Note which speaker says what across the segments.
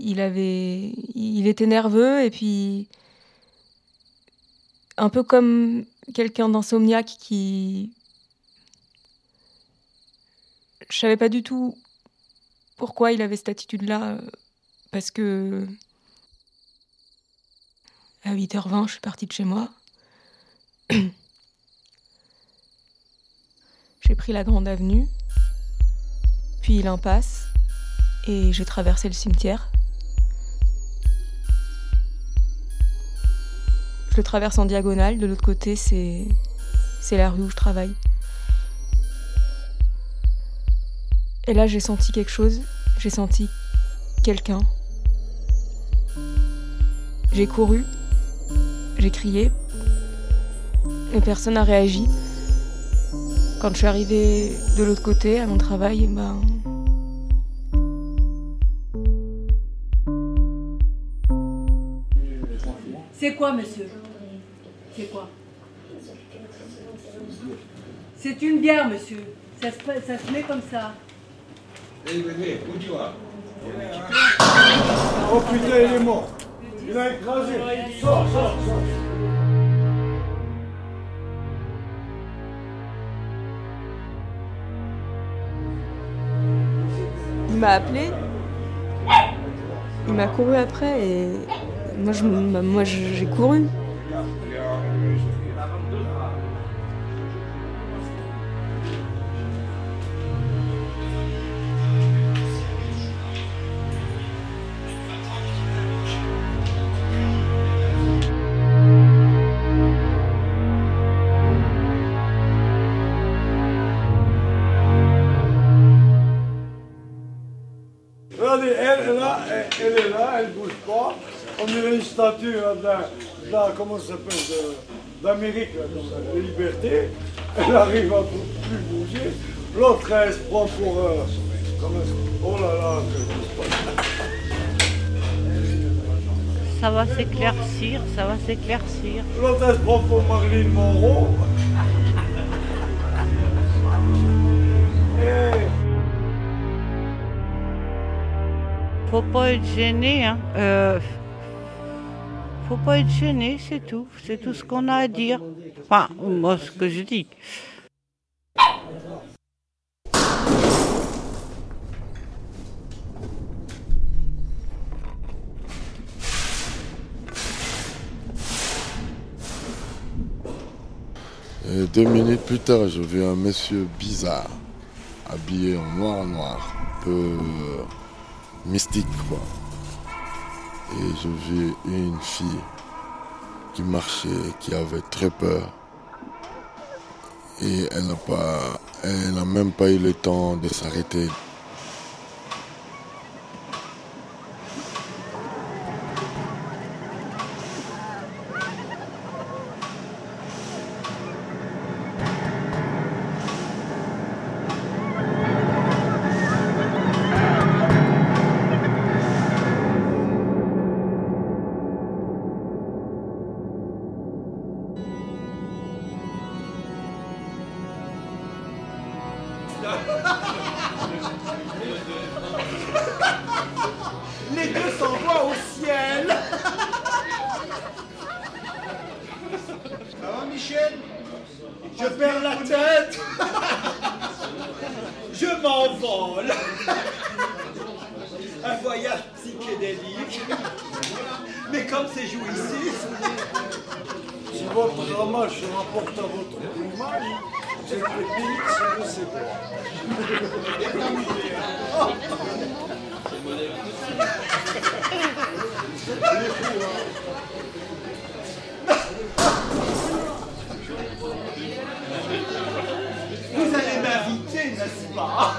Speaker 1: il avait, il était nerveux et puis un peu comme quelqu'un d'insomniaque qui, je savais pas du tout pourquoi il avait cette attitude-là, parce que à 8h20, je suis partie de chez moi. j'ai pris la grande avenue, puis l'impasse, et j'ai traversé le cimetière. Je le traverse en diagonale, de l'autre côté, c'est la rue où je travaille. Et là, j'ai senti quelque chose, j'ai senti quelqu'un. J'ai couru, j'ai crié, mais personne n'a réagi. Quand je suis arrivée de l'autre côté, à mon travail, ben.
Speaker 2: C'est quoi, monsieur C'est quoi C'est une bière, monsieur. Ça se, ça se met comme ça.
Speaker 3: Oh putain, il est mort. Il a écrasé. Sors, sors, sors.
Speaker 1: Il m'a appelé. Il m'a couru après et bah, moi je- j'ai couru.
Speaker 3: Elle, est là, elle est là, elle bouge pas. On dirait une statue là, d'un, d'un- comment ça s'appelle, de- d'Amérique, de liberté. Elle arrive à plus plus bouger. L'autre, elle se prend pour. euh, oh là là,
Speaker 4: Ça va s'éclaircir, ça va s'éclaircir.
Speaker 3: L'autre, elle se prend pour Marilyn Monroe.
Speaker 4: Faut pas être gêné, hein. Euh, faut pas être gêné, c'est tout. C'est tout ce qu'on a à dire. Enfin, moi, ce que je dis.
Speaker 5: Et deux minutes plus tard, je vis un monsieur bizarre, habillé en noir noir, un peu euh, mystique quoi. Et je vis une fille qui marchait, qui avait très peur. Et elle n'a elle n'a même pas eu le temps de s'arrêter.
Speaker 6: Les deux s'envoient au ciel. Ça va, Michel? Je perds la tête. Je m'envole. Un voyage psychédélique. Mais comme c'est jouissif,
Speaker 3: Si votre ramage se rapporte à votre plumage, c'est le pays qui se sépare.
Speaker 6: vous allez m'inviter, n'est-ce pas?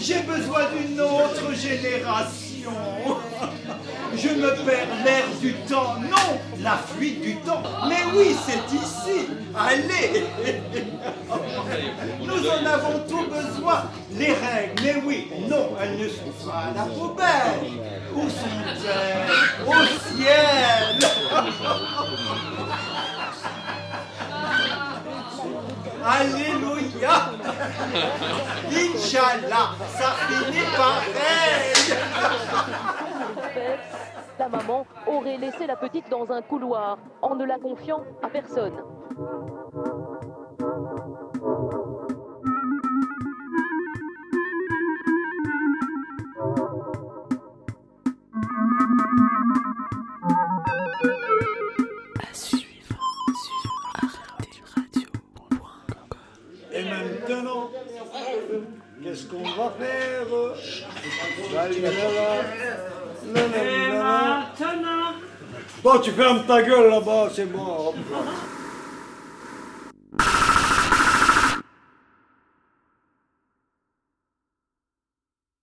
Speaker 6: J'ai besoin d'une autre génération. Je me perds l'air du temps. Non, la fuite du temps. Mais oui, c'est ici. Allez. Nous en avons tout besoin. Les règles, mais oui, non, elles ne sont pas la poubelle. Où sont-elles Au ciel. Alléluia. Inch'Allah, ça finit pareil.
Speaker 7: La maman aurait laissé la petite dans un couloir en ne la confiant à personne.
Speaker 3: Et maintenant, qu'est-ce qu'on va faire? La, la, la, la, la, la, la.
Speaker 2: Maintenant,
Speaker 3: Toi,